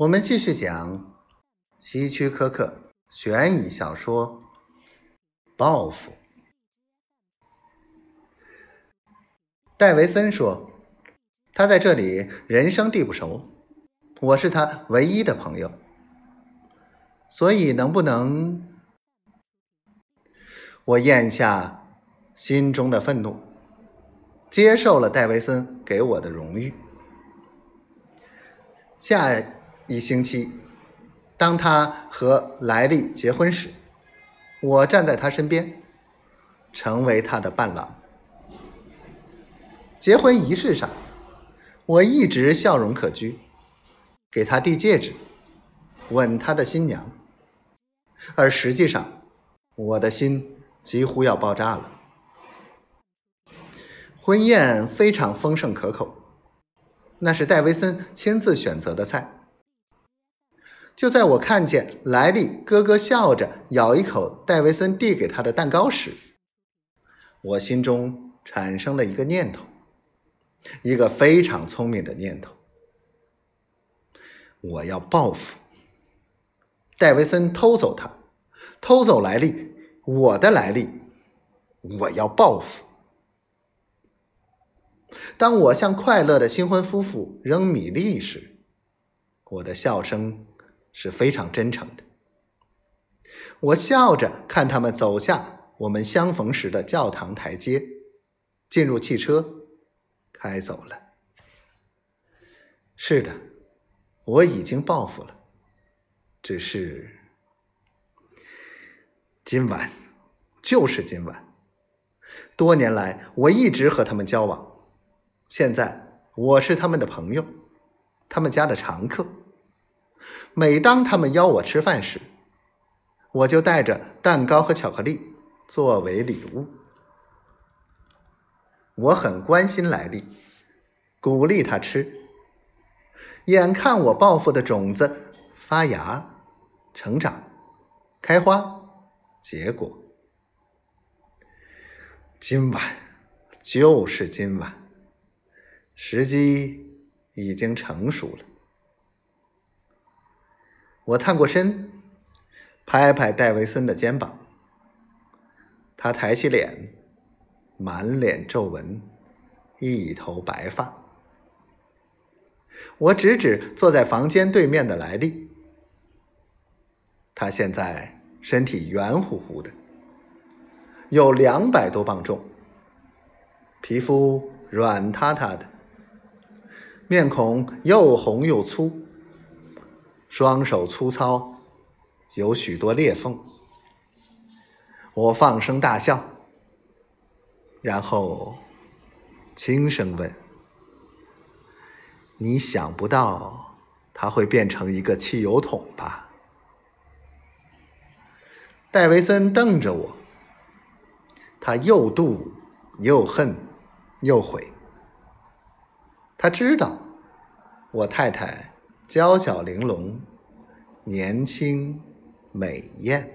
我们继续讲希区柯克悬疑小说《报复》。戴维森说：“他在这里人生地不熟，我是他唯一的朋友，所以能不能……”我咽下心中的愤怒，接受了戴维森给我的荣誉。下。一星期，当他和莱利结婚时，我站在他身边，成为他的伴郎。结婚仪式上，我一直笑容可掬，给他递戒指，吻他的新娘，而实际上，我的心几乎要爆炸了。婚宴非常丰盛可口，那是戴维森亲自选择的菜。就在我看见莱利咯咯笑着咬一口戴维森递给他的蛋糕时，我心中产生了一个念头，一个非常聪明的念头：我要报复戴维森，偷走他，偷走莱利，我的莱利，我要报复。当我向快乐的新婚夫妇扔米粒时，我的笑声。是非常真诚的。我笑着看他们走下我们相逢时的教堂台阶，进入汽车，开走了。是的，我已经报复了，只是今晚，就是今晚。多年来，我一直和他们交往，现在我是他们的朋友，他们家的常客。每当他们邀我吃饭时，我就带着蛋糕和巧克力作为礼物。我很关心莱利，鼓励他吃。眼看我报复的种子发芽、成长、开花、结果，今晚就是今晚，时机已经成熟了。我探过身，拍拍戴维森的肩膀。他抬起脸，满脸皱纹，一头白发。我指指坐在房间对面的莱利，他现在身体圆乎乎的，有两百多磅重，皮肤软塌塌的，面孔又红又粗。双手粗糙，有许多裂缝。我放声大笑，然后轻声问：“你想不到他会变成一个汽油桶吧？”戴维森瞪着我，他又妒又恨又悔。他知道我太太。娇小玲珑，年轻美艳。